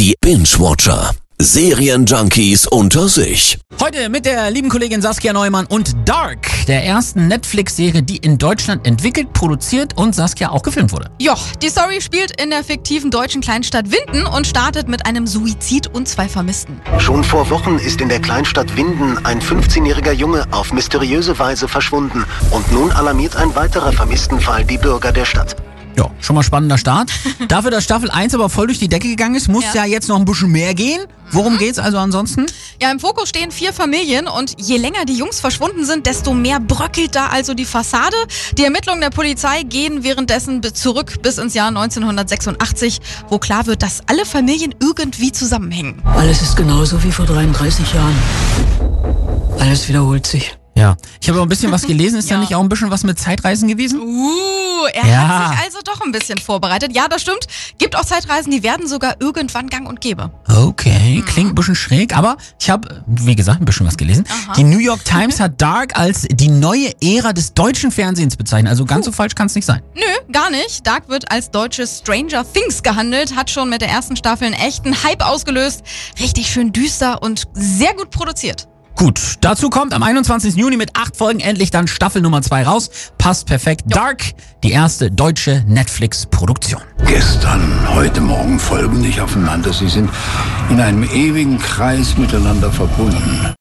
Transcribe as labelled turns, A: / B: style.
A: Die Binge-Watcher. Serienjunkies unter sich.
B: Heute mit der lieben Kollegin Saskia Neumann und Dark, der ersten Netflix-Serie, die in Deutschland entwickelt, produziert und Saskia auch gefilmt wurde.
C: Ja, die Story spielt in der fiktiven deutschen Kleinstadt Winden und startet mit einem Suizid und zwei Vermissten.
D: Schon vor Wochen ist in der Kleinstadt Winden ein 15-jähriger Junge auf mysteriöse Weise verschwunden. Und nun alarmiert ein weiterer Vermisstenfall die Bürger der Stadt.
B: Ja, schon mal spannender Start. Dafür, dass Staffel 1 aber voll durch die Decke gegangen ist, muss ja,
C: Ja.
B: jetzt noch ein bisschen mehr gehen. Worum geht's also ansonsten?
C: Ja, im Fokus stehen vier Familien und je länger die Jungs verschwunden sind, desto mehr bröckelt da also die Fassade. Die Ermittlungen der Polizei gehen währenddessen zurück bis ins Jahr 1986, wo klar wird, dass alle Familien irgendwie zusammenhängen.
E: Alles ist genauso wie vor 33 Jahren. Alles wiederholt sich.
B: Ja, ich habe aber ein bisschen was gelesen. Ist da
C: Ja.
B: nicht auch ein bisschen was mit Zeitreisen gewesen?
C: Uh, er
B: Ja.
C: hat sich also doch ein bisschen vorbereitet. Ja, das stimmt. Gibt auch Zeitreisen, die werden sogar irgendwann gang und gäbe.
B: Okay, klingt ein bisschen schräg, aber ich habe, wie gesagt, ein bisschen was gelesen.
C: Aha.
B: Die New York Times hat Dark als die neue Ära des deutschen Fernsehens bezeichnet. Also ganz so falsch kann es nicht sein.
C: Nö, gar nicht. Dark wird als deutsches Stranger Things gehandelt, hat schon mit der ersten Staffel einen echten Hype ausgelöst. Richtig schön düster und sehr gut produziert.
B: Gut, dazu kommt am 21. Juni mit acht Folgen endlich dann Staffel Nummer zwei raus. Passt perfekt. Dark, die erste deutsche Netflix-Produktion.
F: Gestern, heute Morgen folgen nicht aufeinander. Sie sind in einem ewigen Kreis miteinander verbunden.